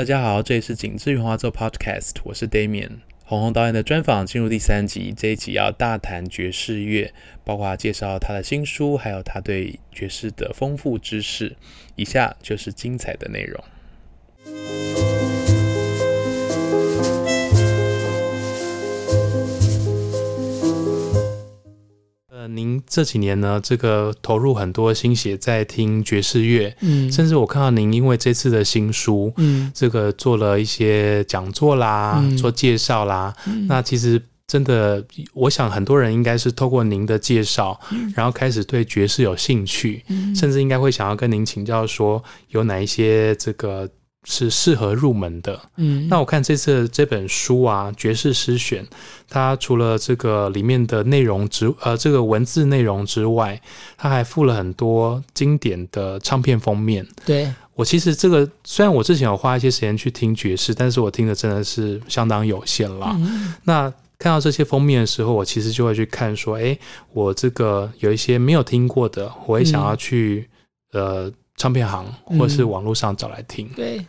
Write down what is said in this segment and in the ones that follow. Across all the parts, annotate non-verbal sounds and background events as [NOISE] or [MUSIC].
大家好，这里是景致与画作 Podcast，我是 Damian。红红导演的专访进入第三集，这一集要大谈爵士乐，包括介绍他的新书，还有他对爵士的丰富知识。以下就是精彩的内容。您这几年呢，这个投入很多心血在听爵士乐，嗯，甚至我看到您因为这次的新书，嗯，这个做了一些讲座啦，嗯、做介绍啦，嗯、那其实真的，我想很多人应该是透过您的介绍，嗯、然后开始对爵士有兴趣，嗯、甚至应该会想要跟您请教说有哪一些这个。是适合入门的。嗯，那我看这次这本书啊，《爵士诗选》，它除了这个里面的内容之呃这个文字内容之外，它还附了很多经典的唱片封面。对，我其实这个虽然我之前有花一些时间去听爵士，但是我听的真的是相当有限啦。嗯，那看到这些封面的时候，我其实就会去看说，哎，我这个有一些没有听过的，我也想要去，嗯，呃。唱片行或是网络上找来听。嗯、对，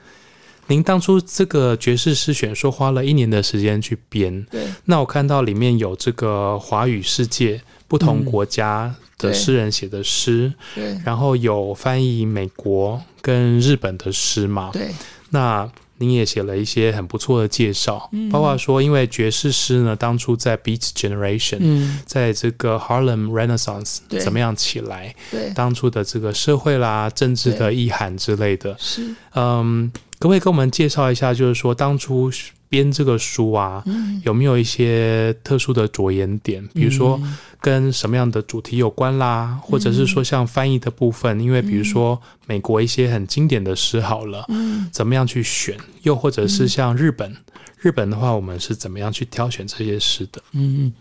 您当初这个爵士诗选说花了一年的时间去编。对，那我看到里面有这个华语世界不同国家的诗人写的诗，嗯、对，对，然后有翻译美国跟日本的诗嘛。对，那。您也写了一些很不错的介绍，嗯、包括说，因为爵士诗呢，当初在 Beat Generation，嗯，在这个 Harlem Renaissance 怎么样起来？对，当初的这个社会啦、政治的意涵之类的，是，嗯，可不可以跟我们介绍一下？就是说，当初编这个书啊，嗯、有没有一些特殊的着眼点？比如说。嗯跟什么样的主题有关啦，或者是说像翻译的部分，嗯、因为比如说美国一些很经典的诗好了，嗯，怎么样去选？又或者是像日本，嗯、日本的话，我们是怎么样去挑选这些诗的？嗯。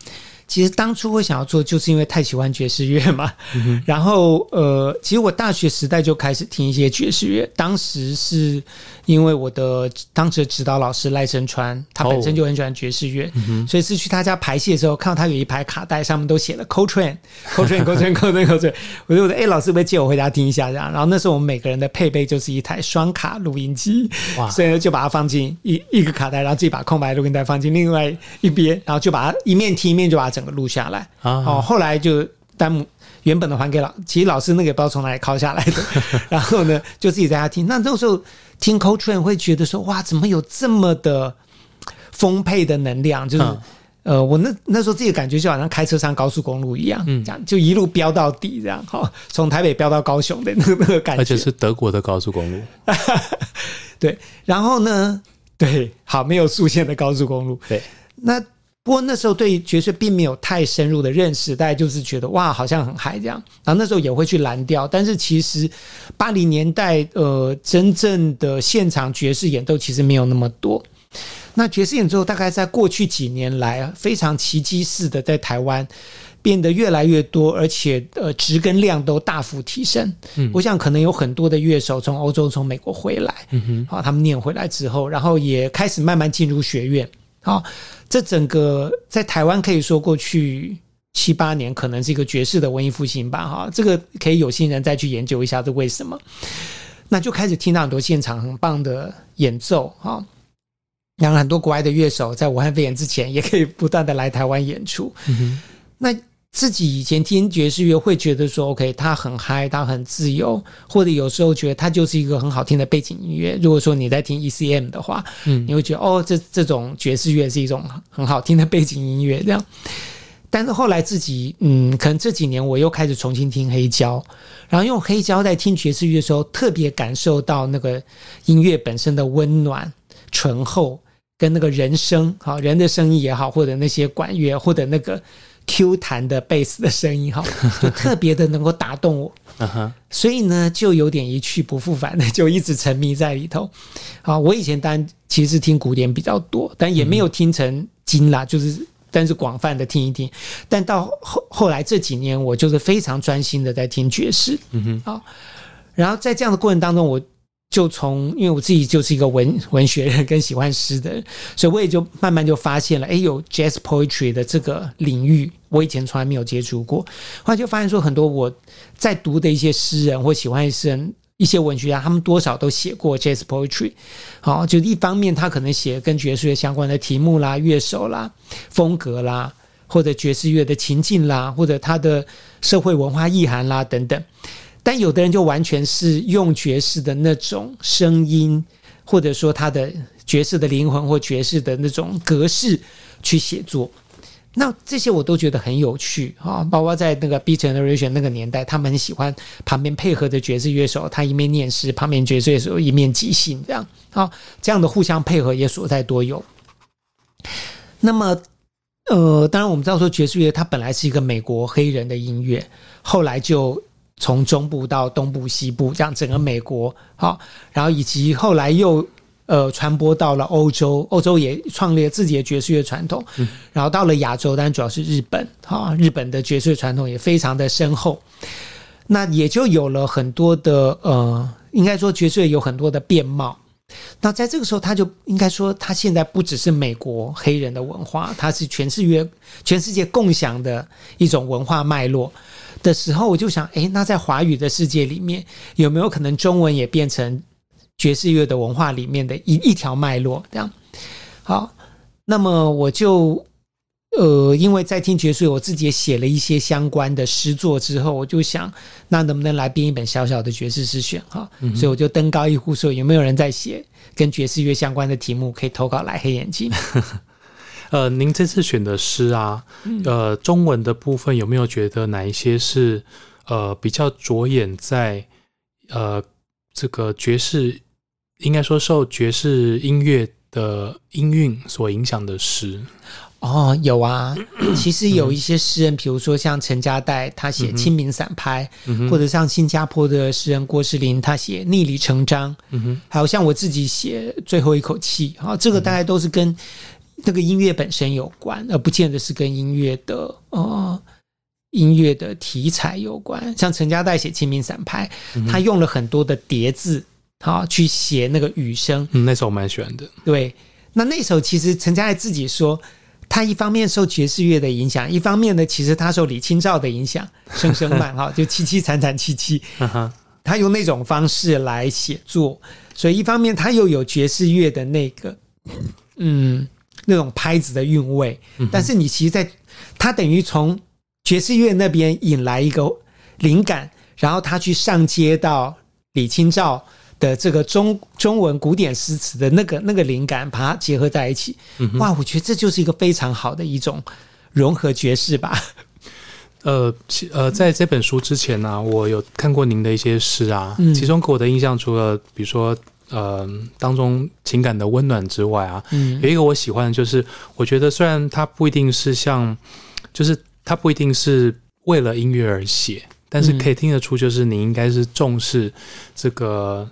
其实当初我想要做，就是因为太喜欢爵士乐嘛。嗯、然后，呃，其实我大学时代就开始听一些爵士乐。当时是因为我的当时的指导老师赖声川，他本身就很喜欢爵士乐，哦嗯、所以是去他家排戏的时候，看到他有一排卡带，上面都写了 Coltrane，Coltrane，Coltrane，Coltrane，[LAUGHS] 我就说：“哎，老师，可不可以借我回家听一下？”这样。然后那时候我们每个人的配备就是一台双卡录音机，哇所以就把它放进一一个卡带，然后自己把空白录音带放进另外一边，然后就把它一面听一面就把它整个录下来，哦，后来就弹幕原本的还给老，其实老师那个也不知道从哪里拷下来的，[LAUGHS] 然后呢就自己在家听。那那时候听 Coltrane 会觉得说，哇，怎么有这么的丰沛的能量？就是、嗯、呃，我那那时候自己的感觉就好像开车上高速公路一样，嗯，这样就一路飙到底，这样哈，从台北飙到高雄的那 [LAUGHS] 个那个感觉，而且是德国的高速公路，[LAUGHS] 对。然后呢，对，好，没有速限的高速公路，对，那。不过那时候对爵士并没有太深入的认识，大家就是觉得哇，好像很嗨这样。然后那时候也会去蓝调，但是其实八零年代呃，真正的现场爵士演奏其实没有那么多。那爵士演奏大概在过去几年来非常奇迹似的在台湾变得越来越多，而且呃质跟量都大幅提升。嗯，我想可能有很多的乐手从欧洲、从美国回来，嗯哼，好，他们念回来之后，然后也开始慢慢进入学院，好。这整个在台湾可以说过去七八年可能是一个爵士的文艺复兴吧，哈，这个可以有心人再去研究一下，这为什么？那就开始听到很多现场很棒的演奏，哈，然后很多国外的乐手在武汉肺炎之前也可以不断的来台湾演出，嗯哼，那。自己以前听爵士乐会觉得说，OK，它很嗨，它很自由，或者有时候觉得它就是一个很好听的背景音乐。如果说你在听 ECM 的话，嗯，你会觉得哦，这这种爵士乐是一种很好听的背景音乐这样。但是后来自己，嗯，可能这几年我又开始重新听黑胶，然后用黑胶在听爵士乐的时候，特别感受到那个音乐本身的温暖、醇厚，跟那个人声，好人的声音也好，或者那些管乐，或者那个。Q 弹的贝斯的声音哈，[LAUGHS] 就特别的能够打动我，所以呢，就有点一去不复返的，就一直沉迷在里头。啊，我以前当然其实听古典比较多，但也没有听成精啦，就是但是广泛的听一听。但到后后来这几年，我就是非常专心的在听爵士。嗯哼，啊，然后在这样的过程当中，我。就从，因为我自己就是一个文文学人跟喜欢诗的人，所以我也就慢慢就发现了，哎，有 Jazz Poetry 的这个领域，我以前从来没有接触过。后来就发现说，很多我在读的一些诗人或喜欢诗人，一些文学家，他们多少都写过 jazz poetry，好，就一方面他可能写跟爵士乐相关的题目啦、乐手啦、风格啦，或者爵士乐的情境啦，或者他的社会文化意涵啦等等。但有的人就完全是用爵士的那种声音，或者说他的爵士的灵魂或爵士的那种格式去写作。那这些我都觉得很有趣啊，包括在那个 Beat Generation 那个年代，他们很喜欢旁边配合的爵士乐手，他一面念诗，旁边爵士乐手一面即兴，这样啊，这样的互相配合也所在多有。那么，呃，当然我们知道说爵士乐它本来是一个美国黑人的音乐，后来就从中部到东部、西部这样整个美国，好，然后以及后来又。呃，传播到了欧洲，欧洲也创立了自己的爵士乐传统。嗯，然后到了亚洲，当然主要是日本，哈，日本的爵士传统也非常的深厚。那也就有了很多的呃，应该说爵士乐有很多的变貌。那在这个时候，他就应该说，他现在不只是美国黑人的文化，它是全世界全世界共享的一种文化脉络的时候，我就想，哎，那在华语的世界里面，有没有可能中文也变成？爵士乐的文化里面的一一条脉络，这样好。那么我就呃，因为在听爵士乐，我自己也写了一些相关的诗作之后，我就想，那能不能来编一本小小的爵士诗选哈？嗯、所以我就登高一呼说，有没有人在写跟爵士乐相关的题目，可以投稿来黑眼睛。[LAUGHS] 呃，您这次选的诗啊，呃，中文的部分有没有觉得哪一些是呃比较着眼在呃这个爵士？应该说，受爵士音乐的音韵所影响的诗？哦，有啊。[CLEARS THROAT] 其实有一些诗人，比如说像陈家代，他写《清明散拍》，嗯，或者像新加坡的诗人郭士林，他写《逆理成章》，嗯，还有像我自己写《最后一口气》啊，这个大概都是跟那个音乐本身有关，而不见得是跟音乐的呃音乐的题材有关。像陈家代写《清明散拍》，他用了很多的叠字。好，去写那个雨声。嗯，那首我蛮喜欢的。对，那那首其实陈家代自己说，他一方面受爵士乐的影响，一方面呢，其实他受李清照的影响，声声慢哈，[LAUGHS] 就凄凄惨惨戚戚。他用那种方式来写作，所以一方面他又有爵士乐的那个，嗯，那种拍子的韵味。但是你其实在，他等于从爵士乐那边引来一个灵感，然后他去上接到李清照。的这个中中文古典诗词的那个那个灵感，把它结合在一起，嗯，哇！我觉得这就是一个非常好的一种融合爵士吧。[LAUGHS] 呃，其呃，在这本书之前呢，啊，我有看过您的一些诗啊，嗯，其中给我的印象，除了比如说呃当中情感的温暖之外啊，嗯，有一个我喜欢的就是，我觉得虽然它不一定是像，就是它不一定是为了音乐而写，但是可以听得出，就是你应该是重视这个。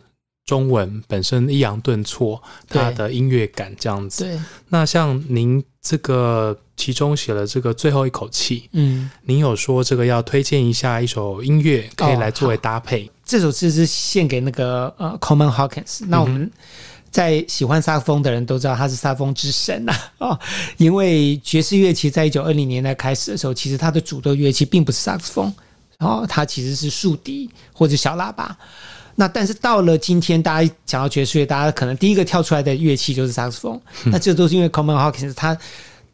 中文本身抑扬顿挫，它的音乐感这样子。对，那像您这个其中写了这个最后一口气，嗯，您有说这个要推荐一下一首音乐，可以来作为搭配。哦、这首诗是献给那个呃 Coleman Hawkins。那我们在喜欢萨克风的人都知道他是萨克风之神呐啊、[LAUGHS] 哦，因为爵士乐器在一九二零年代开始的时候，其实它的主奏乐器并不是萨克风，哦，它其实是竖笛或者小喇叭。那但是到了今天，大家讲到爵士乐，大家可能第一个跳出来的乐器就是萨克斯风。那这都是因为 Coleman Hawkins 他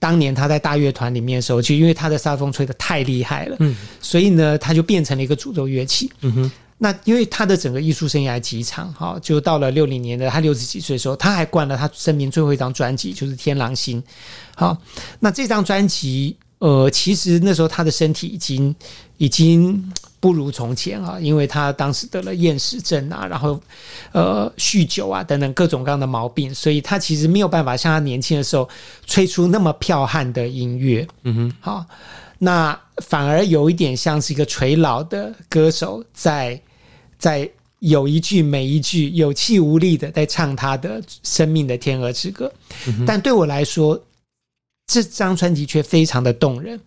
当年他在大乐团里面的时候，就因为他的萨风吹的太厉害了，嗯，所以呢，他就变成了一个主奏乐器。嗯哼。那因为他的整个艺术生涯极长，哈，就到了六零年的他六十几岁的时候，他还灌了他生命最后一张专辑，就是《天狼星》。好，那这张专辑，呃，其实那时候他的身体已经已经。不如从前啊，因为他当时得了厌食症啊，然后呃酗酒啊等等各种各样的毛病，所以他其实没有办法像他年轻的时候吹出那么剽悍的音乐。嗯哼，好，那反而有一点像是一个垂老的歌手在在有一句没一句有气无力的在唱他的生命的天鹅之歌。嗯。但对我来说，这张专辑却非常的动人。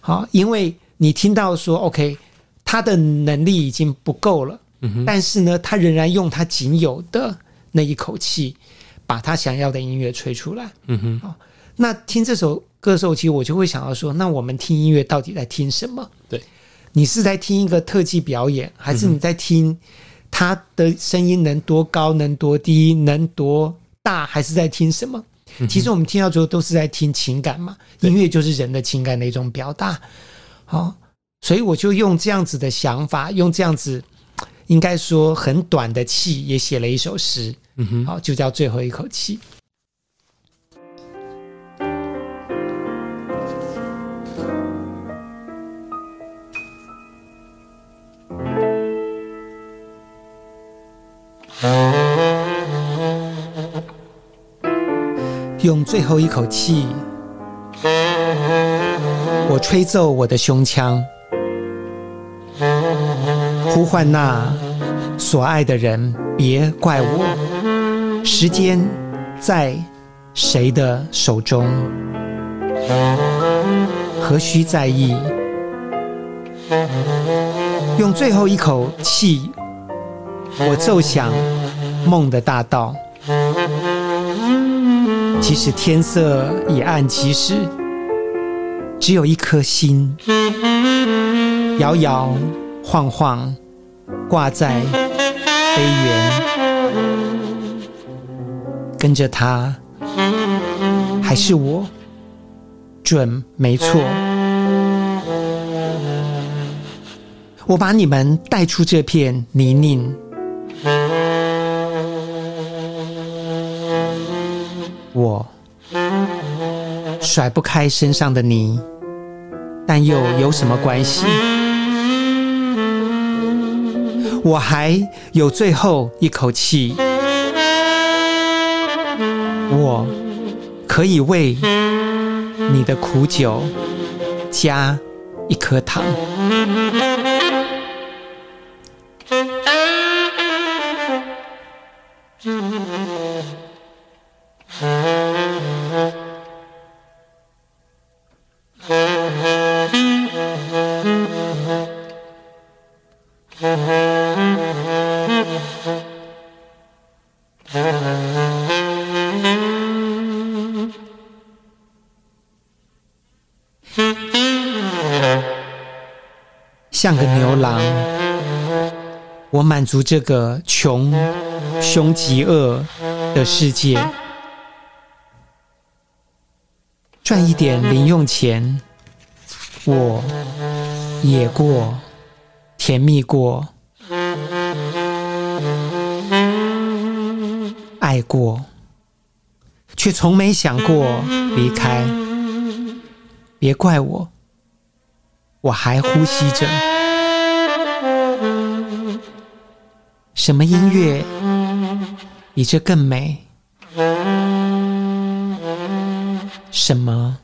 好，因为你听到说 OK。他的能力已经不够了，嗯，但是呢，他仍然用他仅有的那一口气，把他想要的音乐吹出来。嗯哼，哦，那听这首歌的时候，其实我就会想到说，那我们听音乐到底在听什么？对，你是在听一个特技表演，还是你在听他的声音能多高，能多低，能多大，还是在听什么？其实我们听到最后都是在听情感嘛。音乐就是人的情感的一种表达。好，所以我就用这样子的想法，用这样子应该说很短的气，也写了一首诗。嗯哼，好，就叫最后一口气。用最后一口气，我吹奏我的胸腔，呼唤那所爱的人，别怪我。时间在谁的手中？何须在意？用最后一口气，我奏响梦的大道。即使天色已暗，其实只有一颗心，摇摇晃晃挂在杯缘，跟着他，还是我，准没错。我把你们带出这片泥泞。我甩不开身上的泥，但又有什么关系？我还有最后一口气，我可以为你的苦酒加一颗糖。像个牛郎，我满足这个穷、凶、极恶的世界，赚一点零用钱。我野过，甜蜜过，爱过，却从没想过离开。别怪我，我还呼吸着。什么音乐比这更美？什么？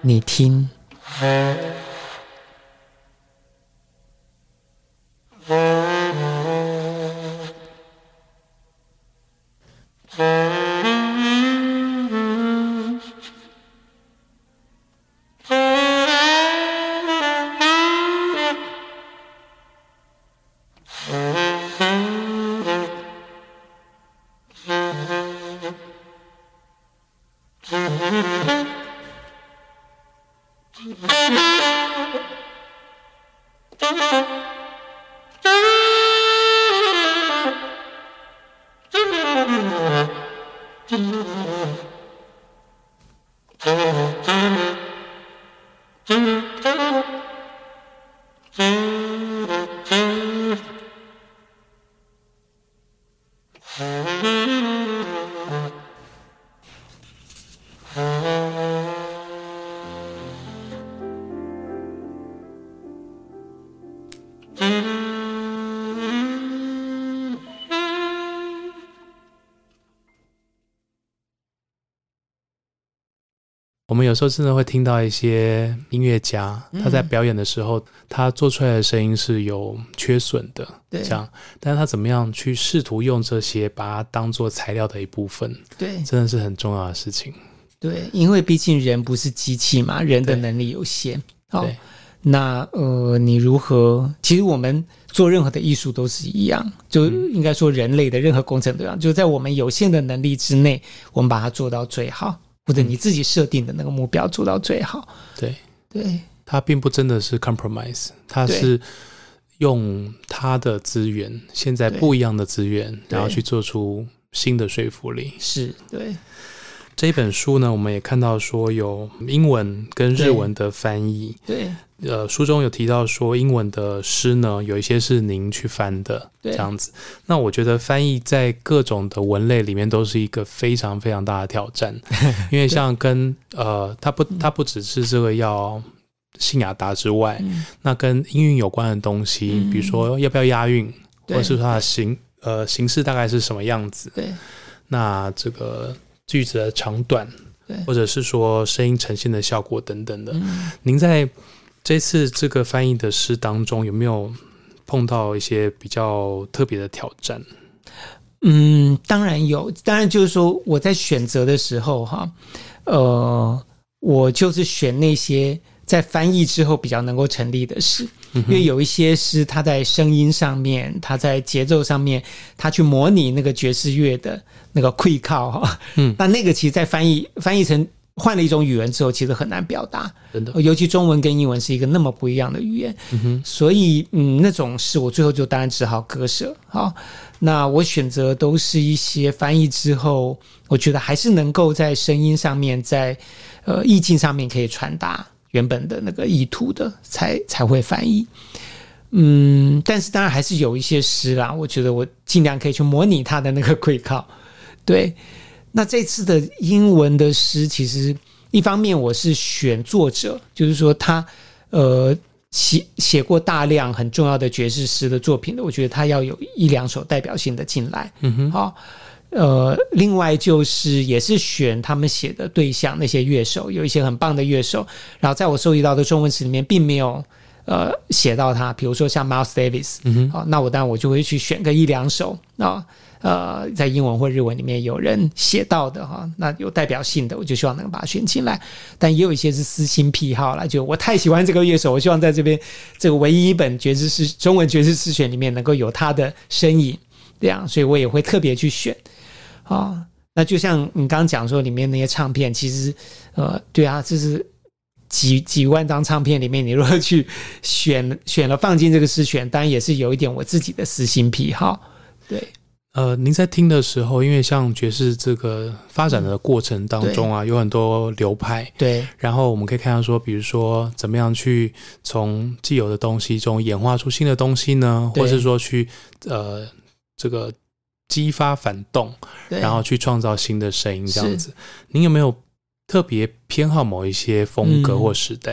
你听。我有时候真的会听到一些音乐家，他在表演的时候，他做出来的声音是有缺损的，对，这样，但是他怎么样去试图用这些把它当做材料的一部分，对，真的是很重要的事情。对，因为毕竟人不是机器嘛，人的能力有限。好，那呃，你如何？其实我们做任何的艺术都是一样，就应该说人类的任何工程都一样，就在我们有限的能力之内，我们把它做到最好。或者你自己设定的那个目标做到最好，对。对，他并不真的是 compromise，他是用他的资源，现在不一样的资源，然后去做出新的说服力。是对。这本书呢，我们也看到说有英文跟日文的翻译。对，呃，书中有提到说英文的诗呢，有一些是您去翻的，这样子。那我觉得翻译在各种的文类里面都是一个非常非常大的挑战，[LAUGHS] 因为像跟呃，它不，它不只是这个要信雅达之外，嗯，那跟音韵有关的东西，嗯，比如说要不要押韵，或者是它的形呃形式大概是什么样子。对，那这个。句子的长短，对，或者是说声音呈现的效果等等的。嗯，您在这次这个翻译的诗当中，有没有碰到一些比较特别的挑战？嗯，当然有。当然就是说，我在选择的时候，哈，呃，我就是选那些在翻译之后比较能够成立的诗。因为有一些诗，它在声音上面，它在节奏上面，它去模拟那个爵士乐的那个溃靠哈，嗯，那那个其实，在翻译翻译成换了一种语言之后，其实很难表达，真的，尤其中文跟英文是一个那么不一样的语言，所以嗯，那种诗我最后就当然只好割舍，好，那我选择都是一些翻译之后，我觉得还是能够在声音上面，在呃意境上面可以传达。原本的那个意图的才才会翻译，嗯，但是当然还是有一些诗啦，我觉得我尽量可以去模拟他的那个溃靠。对，那这次的英文的诗，其实一方面我是选作者，就是说他呃写写过大量很重要的爵士诗的作品的，我觉得他要有一两首代表性的进来，嗯哼，好。呃，另外就是也是选他们写的对象，那些乐手有一些很棒的乐手，然后在我收集到的中文词里面并没有呃写到他，比如说像 Miles Davis，嗯哼，好，那我当然我就会去选个一两首啊，呃，在英文或日文里面有人写到的哈，那有代表性的，我就希望能够把它选进来。但也有一些是私心癖好啦，就我太喜欢这个乐手，我希望在这边这个唯一一本爵士诗中文爵士诗选里面能够有他的身影，这样，所以我也会特别去选。啊、哦，那就像你刚刚讲说，里面那些唱片，其实，呃，对啊，就是几几万张唱片里面，你如果去选选了放进这个诗选，当然也是有一点我自己的私心癖好。对，呃，您在听的时候，因为像爵士这个发展的过程当中啊，有很多流派，对，然后我们可以看到说，比如说怎么样去从既有的东西中演化出新的东西呢？或是说去呃这个。激发反动，然后去创造新的声音，这样子。您有没有特别偏好某一些风格或时代？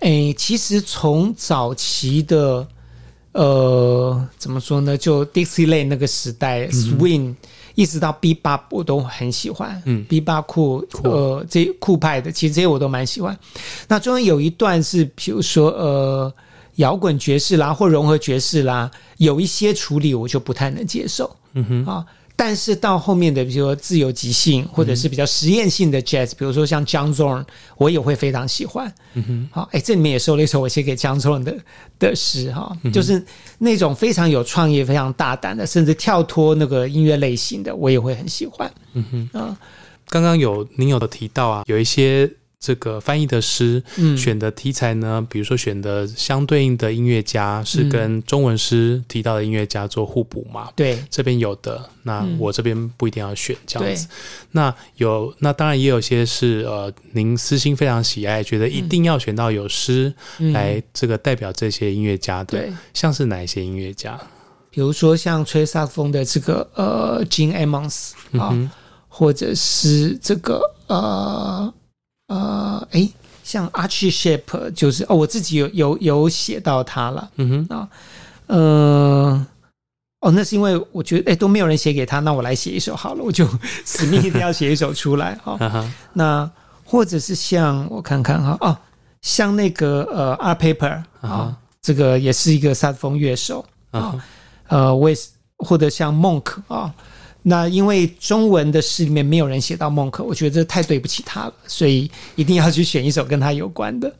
哎、嗯欸，其实从早期的呃，怎么说呢？就 Dixieland 那个时代、嗯、，Swing，一直到 Bebop，我都很喜欢。嗯，Bebop 酷，呃，这酷派的，其实这些我都蛮喜欢。那中间有一段是，比如说呃。摇滚爵士啦，或融合爵士啦，有一些处理我就不太能接受。嗯哼啊，但是到后面的，比如说自由即兴，或者是比较实验性的 jazz，、嗯、比如说像 John Zorn，我也会非常喜欢。嗯哼，好，哎，这里面也收了一首我写给 John Zorn 的的诗哈，就是那种非常有创意、非常大胆的，甚至跳脱那个音乐类型的，我也会很喜欢。嗯哼啊，刚刚有您有的提到啊，有一些。这个翻译的诗，选的题材呢，嗯、比如说选的相对应的音乐家是跟中文诗提到的音乐家做互补嘛？对，这边有的，那我这边不一定要选这样子。那有，那当然也有些是呃，您私心非常喜爱，觉得一定要选到有诗来这个代表这些音乐家的，对，像是哪一些音乐家？比如说像吹萨克风的这个呃，Gene Ammons 啊，或者是这个呃。呃，诶，像 Archie Shepp 就是哦，我自己有有有写到他了，嗯哼啊，呃，哦，那是因为我觉得诶都没有人写给他，那我来写一首好了，我就 [LAUGHS] 死命一定要写一首出来哈。哦、[LAUGHS] 那或者是像我看看哈，哦，像那个呃 Art Pepper 啊、哦，这个也是一个萨克风乐手啊，呃，我也是，或者像 Monk 啊。哦那因为中文的诗里面没有人写到孟克，我觉得这太对不起他了，所以一定要去选一首跟他有关的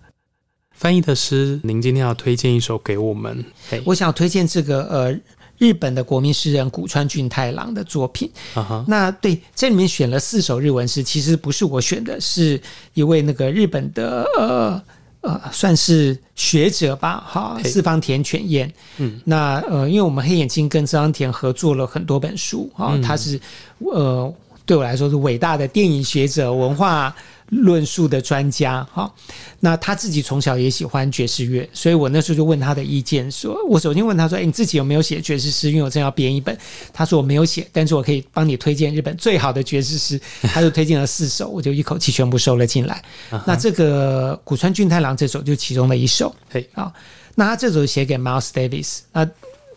翻译的诗。您今天要推荐一首给我们，我想推荐这个呃日本的国民诗人古川俊太郎的作品。Uh -huh. 那对这里面选了四首日文诗，其实不是我选的，是一位那个日本的呃呃，算是学者吧，哈，四方田犬彦，嗯，那呃，因为我们黑眼睛跟四方田合作了很多本书，哈、嗯，他是呃，对我来说是伟大的电影学者、文化。论述的专家，哈，那他自己从小也喜欢爵士乐，所以我那时候就问他的意见，说，我首先问他说，哎，你自己有没有写爵士诗？因为我正要编一本。他说我没有写，但是我可以帮你推荐日本最好的爵士诗。[LAUGHS] 他就推荐了四首，我就一口气全部收了进来。那这个古川俊太郎这首就其中的一首，嘿，啊，那他这首写给 Miles Davis，那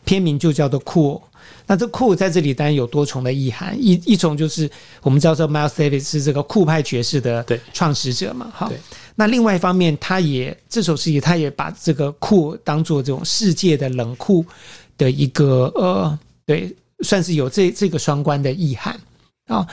片名就叫做 Cool。那这酷在这里当然有多重的意涵，一一种就是我们知道说 Miles Davis 是这个酷派爵士的创始者嘛，哈，那另外一方面，他也这首诗也他也把这个酷当做这种世界的冷酷的一个呃，对，算是有这这个双关的意涵啊。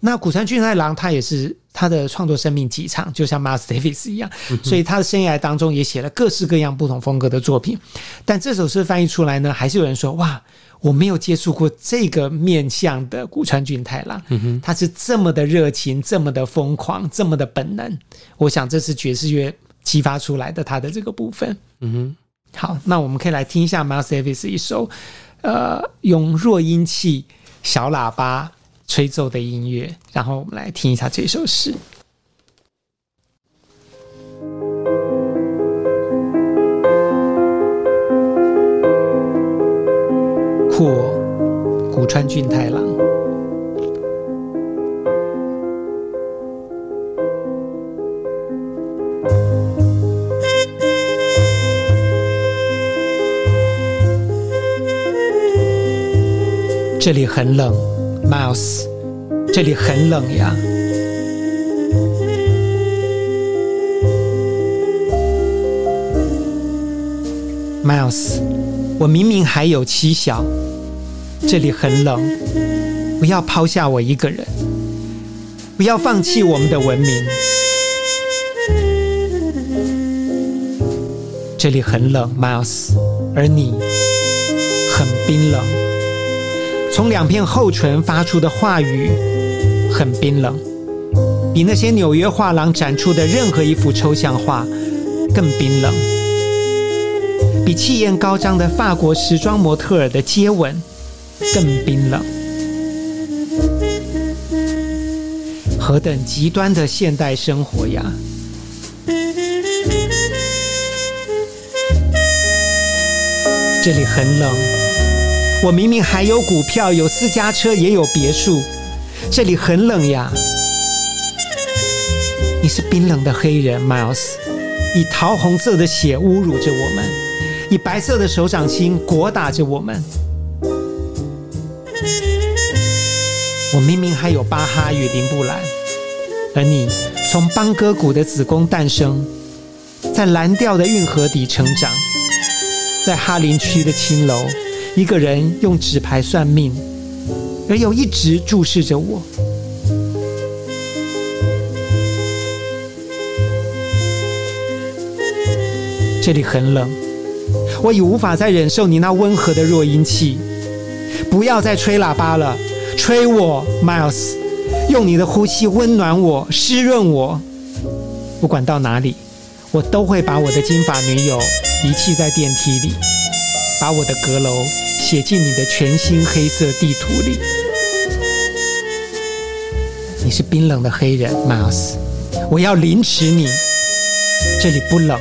那古川俊太郎他也是他的创作生命极长，就像 Miles Davis 一样，所以他的生涯当中也写了各式各样不同风格的作品。但这首诗翻译出来呢，还是有人说哇。我没有接触过这个面向的古川俊太郎，嗯哼，他是这么的热情，这么的疯狂，这么的本能。我想这是爵士乐激发出来的他的这个部分。嗯哼，好，那我们可以来听一下 Miles Davis 一首，呃，用弱音器小喇叭吹奏的音乐，然后我们来听一下这首诗。酷，古川俊太郎。这里很冷，Mouse，这里很冷呀，Mouse，我明明还有七小。这里很冷，不要抛下我一个人，不要放弃我们的文明。这里很冷，Miles，而你很冰冷。从两片厚唇发出的话语很冰冷，比那些纽约画廊展出的任何一幅抽象画更冰冷，比气焰高涨的法国时装模特儿的接吻。更冰冷，何等极端的现代生活呀！这里很冷，我明明还有股票，有私家车，也有别墅。这里很冷呀！你是冰冷的黑人，Miles，以桃红色的血侮辱着我们，以白色的手掌心裹打着我们。我明明还有巴哈与林布兰，而你从邦戈谷的子宫诞生，在蓝调的运河底成长，在哈林区的青楼，一个人用纸牌算命，而又一直注视着我。这里很冷，我已无法再忍受你那温和的弱音器，不要再吹喇叭了。吹我，Miles，用你的呼吸温暖我，湿润我。不管到哪里，我都会把我的金发女友遗弃在电梯里，把我的阁楼写进你的全新黑色地图里。你是冰冷的黑人，Miles，我要凌迟你。这里不冷，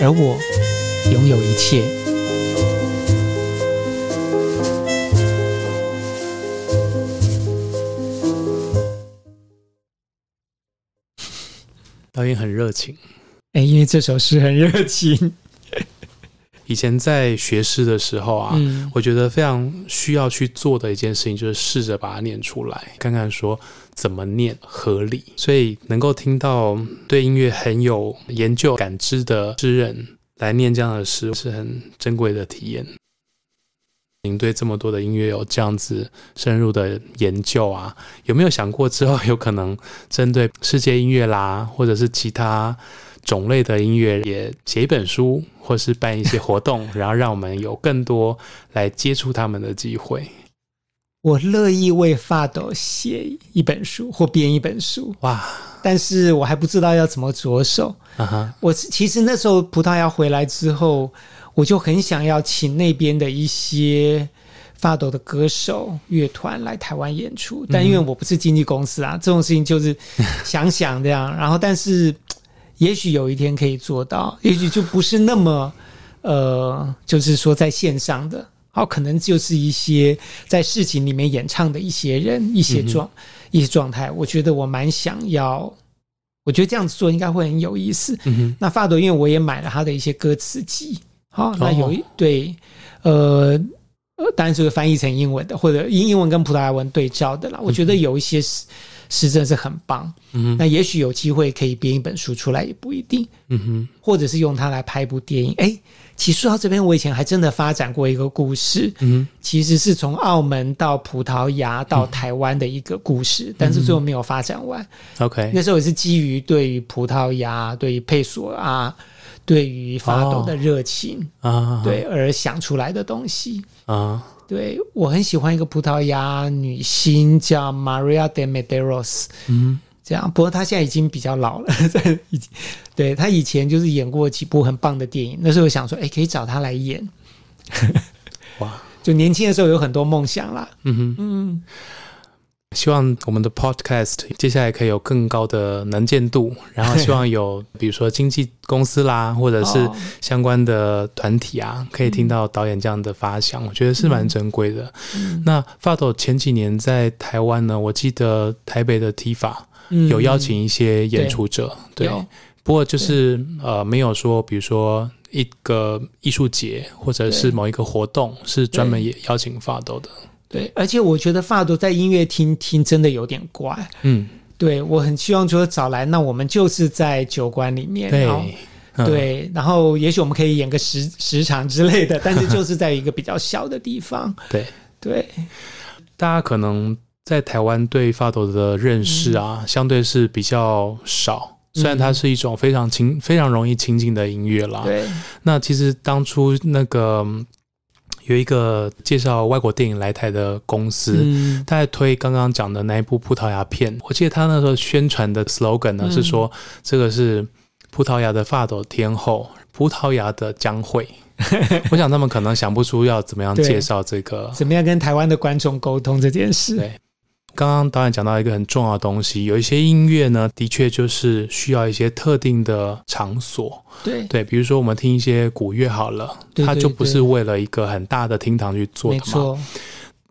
而我拥有一切。情，哎，因为这首诗很热情。[LAUGHS] 以前在学诗的时候啊，嗯，我觉得非常需要去做的一件事情，就是试着把它念出来，看看说怎么念合理。所以能够听到对音乐很有研究感知的诗人来念这样的诗，是很珍贵的体验。您对这么多的音乐有这样子深入的研究啊？有没有想过之后有可能针对世界音乐啦，或者是其他种类的音乐，也写一本书，或是办一些活动，[LAUGHS] 然后让我们有更多来接触他们的机会？我乐意为发抖写一本书或编一本书。哇，但是我还不知道要怎么着手。啊哈，我其实那时候葡萄牙回来之后，我就很想要请那边的一些发抖的歌手乐团来台湾演出，但因为我不是经纪公司啊，[LAUGHS] 这种事情就是想想这样。然后，但是 [LAUGHS] 也许有一天可以做到，也许就不是那么呃，就是说在线上的。好，可能就是一些在事情里面演唱的一些人，一些状、嗯、一些状态。我觉得我蛮想要，我觉得这样子做应该会很有意思。那发朵，因为我也买了他的一些歌词集，好，那有一、哦、对，呃呃，当然是翻译成英文的，或者英英文跟葡萄牙文对照的啦。我觉得有一些是是真的是很棒。嗯哼，那也许有机会可以编一本书出来，也不一定。嗯哼，或者是用它来拍一部电影。哎。其实说到这边，我以前还真的发展过一个故事，嗯，其实是从澳门到葡萄牙到台湾的一个故事，嗯、但是最后没有发展完。OK，那时候也是基于对于葡萄牙、对于佩索啊、对于法抖的热情啊，对而想出来的东西啊。对，我很喜欢一个葡萄牙女星叫 Maria de Medeiros，嗯。这样，不过她现在已经比较老了，[LAUGHS] 在已经，对，她以前就是演过几部很棒的电影。那时候我想说，哎，可以找她来演。哇，[LAUGHS] 就年轻的时候有很多梦想啦。嗯哼，嗯，希望我们的 Podcast 接下来可以有更高的能见度，[LAUGHS] 然后希望有比如说经纪公司啦，或者是相关的团体啊，哦、可以听到导演这样的发想，嗯、我觉得是蛮珍贵的。嗯、那发抖前几年在台湾呢，我记得台北的 TIFA。有邀请一些演出者，嗯、对，对，不过就是呃，没有说，比如说一个艺术节或者是某一个活动是专门也邀请发抖的，对，而且我觉得法抖在音乐厅听真的有点怪，嗯，对，我很希望说找来，那我们就是在酒馆里面，对，嗯、对，然后也许我们可以演个十十场之类的，但是就是在一个比较小的地方，对对，大家可能。在台湾对发抖的认识啊，嗯、相对是比较少。虽然它是一种非常亲、非常容易亲近的音乐啦。对。那其实当初那个有一个介绍外国电影来台的公司，嗯、他在推刚刚讲的那一部葡萄牙片。我记得他那时候宣传的 slogan 呢、嗯、是说，这个是葡萄牙的发抖天后，葡萄牙的江蕙。[LAUGHS] 我想他们可能想不出要怎么样介绍这个，怎么样跟台湾的观众沟通这件事。对。刚刚导演讲到一个很重要的东西，有一些音乐呢，的确就是需要一些特定的场所。对对，比如说我们听一些古乐好了，对对对，它就不是为了一个很大的厅堂去做的嘛。没错。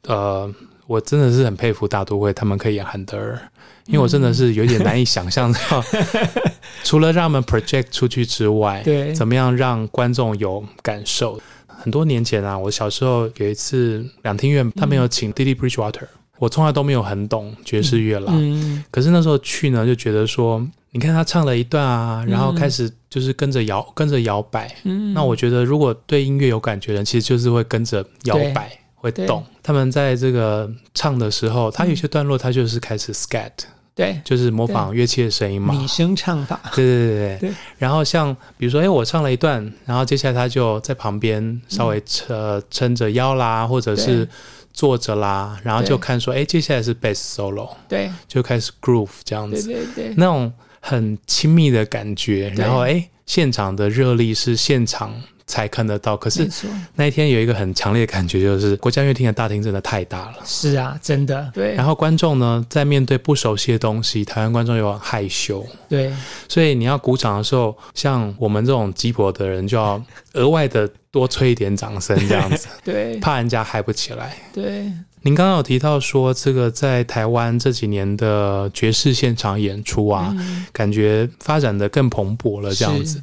呃，我真的是很佩服大都会，他们可以演韩德尔，因为我真的是有点难以想象到，[LAUGHS] 除了让他们 project 出去之外，对，怎么样让观众有感受？很多年前啊，我小时候有一次两厅院，他们有请 Didi Bridgewater。我从来都没有很懂爵士乐啦，嗯，可是那时候去呢，就觉得说，你看他唱了一段啊，然后开始就是跟着摇，跟着摇摆，嗯，那我觉得如果对音乐有感觉的人，其实就是会跟着摇摆，会动。他们在这个唱的时候，他有些段落他就是开始 scat，对，就是模仿乐器的声音嘛，拟声唱法，对对对对。然后像比如说，哎，我唱了一段，然后接下来他就在旁边稍微撑撑着腰啦，或者是。坐着啦，然后就看说，哎，接下来是 bass solo，对，就开始 groove 这样子，对对对，那种很亲密的感觉，然后哎，现场的热力是现场才看得到，可是那一天有一个很强烈的感觉，就是国家乐厅的大厅真的太大了，是啊，真的，对。然后观众呢，在面对不熟悉的东西，台湾观众又很害羞，对，所以你要鼓掌的时候，像我们这种鸡婆的人，就要额外的。多吹一点掌声，这样子，[LAUGHS] 对，怕人家嗨不起来。对，您刚刚有提到说，这个在台湾这几年的爵士现场演出啊，嗯、感觉发展的更蓬勃了，这样子，是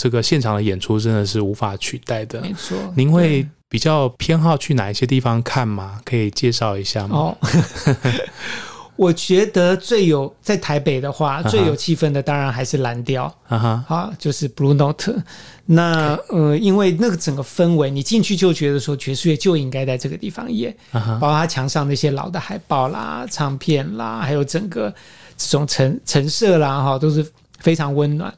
这个现场的演出真的是无法取代的。没错，您会比较偏好去哪一些地方看吗？可以介绍一下吗？哦 [LAUGHS] 我觉得最有在台北的话，uh. 最有气氛的当然还是蓝调，啊哈、uh，huh. 啊，就是 Blue Note。那呃，因为那个整个氛围，你进去就觉得说爵士乐就应该在这个地方演，uh huh. 包括它墙上那些老的海报啦、唱片啦，还有整个这种陈陈设啦，哈，都是非常温暖。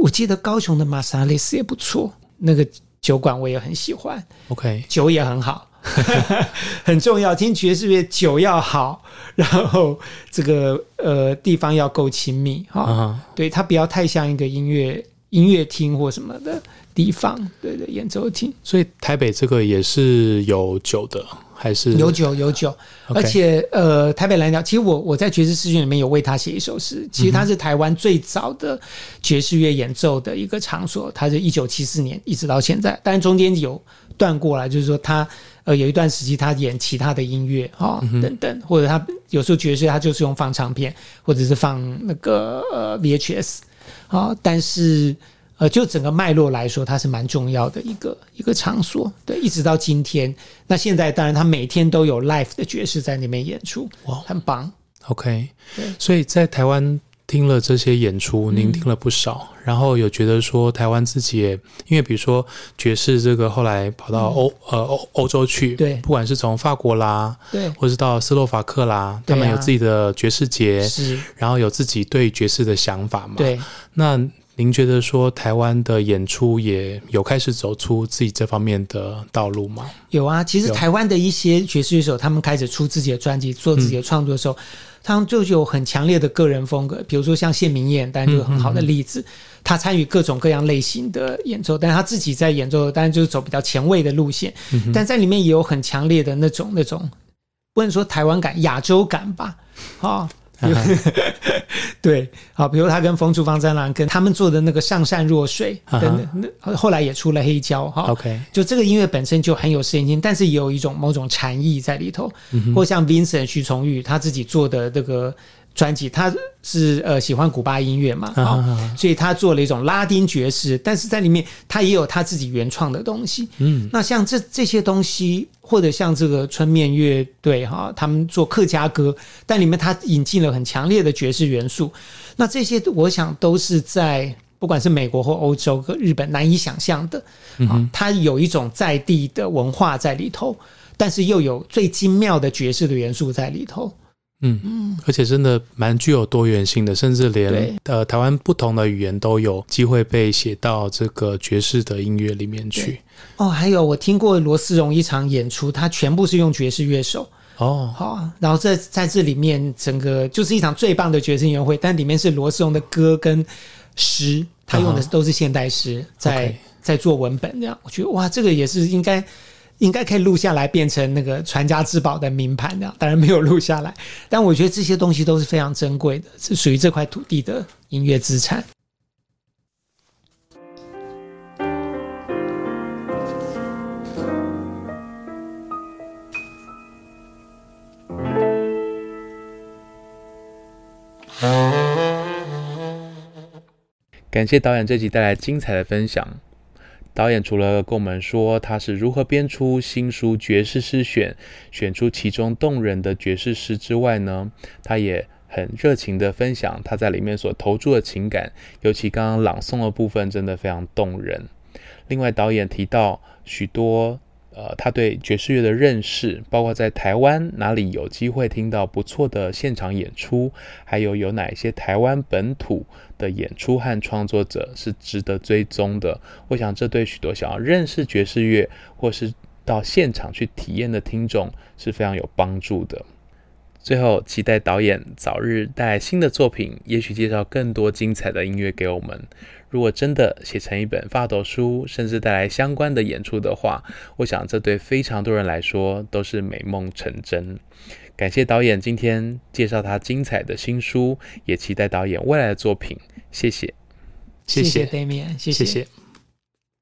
我记得高雄的马萨雷斯也不错，那个酒馆我也很喜欢，OK，酒也很好。[LAUGHS] 很重要。听爵士乐，酒要好，然后这个呃地方要够亲密哈。Uh huh. 对，它不要太像一个音乐音乐厅或什么的地方，对对演奏厅。所以台北这个也是有酒的。还是有酒有酒.而且呃，台北蓝调，其实我我在爵士诗选里面有为他写一首诗。其实他是台湾最早的爵士乐演奏的一个场所，他是一九七四年一直到现在，但中间有断过来，就是说他呃有一段时期他演其他的音乐哈、哦、等等，或者他有时候爵士他就是用放唱片或者是放那个呃 VHS 啊、哦，但是。呃，就整个脉络来说，它是蛮重要的一个一个场所，对，一直到今天。那现在当然，他每天都有 live 的爵士在那边演出，哇，很棒。OK，所以在台湾听了这些演出，您听了不少，嗯、然后有觉得说台湾自己也，因为比如说爵士这个后来跑到欧、嗯、呃欧欧洲去，对，不管是从法国啦，对，或是到斯洛伐克啦，啊、他们有自己的爵士节，是，然后有自己对爵士的想法嘛，对，那。您觉得说台湾的演出也有开始走出自己这方面的道路吗？有啊，其实台湾的一些爵士乐手，他们开始出自己的专辑、做自己的创作的时候，嗯、他们就有很强烈的个人风格。比如说像谢明燕，当然就是很好的例子。嗯嗯嗯，他参与各种各样类型的演奏，但是他自己在演奏，当然就是走比较前卫的路线。但在里面也有很强烈的那种那种，不能说台湾感、亚洲感吧？啊。[LAUGHS] 对，好，比如他跟风出芳、詹郎跟他们做的那个上善若水等等，那后来也出了黑胶哈。OK，就这个音乐本身就很有实验性，但是也有一种某种禅意在里头。或像 Vincent 徐崇玉他自己做的这个专辑，他是呃喜欢古巴音乐嘛，啊、哦，所以他做了一种拉丁爵士，但是在里面他也有他自己原创的东西。嗯，那像这这些东西。或者像这个春面乐队哈，他们做客家歌，但里面他引进了很强烈的爵士元素。那这些我想都是在不管是美国或欧洲和日本难以想象的。嗯哼，它有一种在地的文化在里头，但是又有最精妙的爵士的元素在里头。嗯。嗯，而且真的蛮具有多元性的，甚至连呃台湾不同的语言都有机会被写到这个爵士的音乐里面去。哦，还有我听过罗思荣一场演出，他全部是用爵士乐手。哦，好，然后这在这里面整个就是一场最棒的爵士音乐会，但里面是罗思荣的歌跟诗，他用的都是现代诗，在 Okay. 在做文本这样，我觉得哇，这个也是应该。应该可以录下来，变成那个传家之宝的名盘，的当然没有录下来，但我觉得这些东西都是非常珍贵的，是属于这块土地的音乐资产。感谢导演这集带来精彩的分享。导演除了跟我们说他是如何编出新书《爵士诗选》，选出其中动人的爵士诗之外呢，他也很热情地分享他在里面所投注的情感，尤其刚刚朗诵的部分真的非常动人。另外，导演提到许多。呃，他对爵士乐的认识，包括在台湾哪里有机会听到不错的现场演出，还有有哪一些台湾本土的演出和创作者是值得追踪的。我想，这对许多想要认识爵士乐或是到现场去体验的听众是非常有帮助的。最后，期待导演早日带来新的作品，也许介绍更多精彩的音乐给我们。如果真的写成一本发抖书，甚至带来相关的演出的话，我想这对非常多人来说都是美梦成真。感谢导演今天介绍他精彩的新书，也期待导演未来的作品。谢谢，谢谢 Damian，谢谢。谢谢。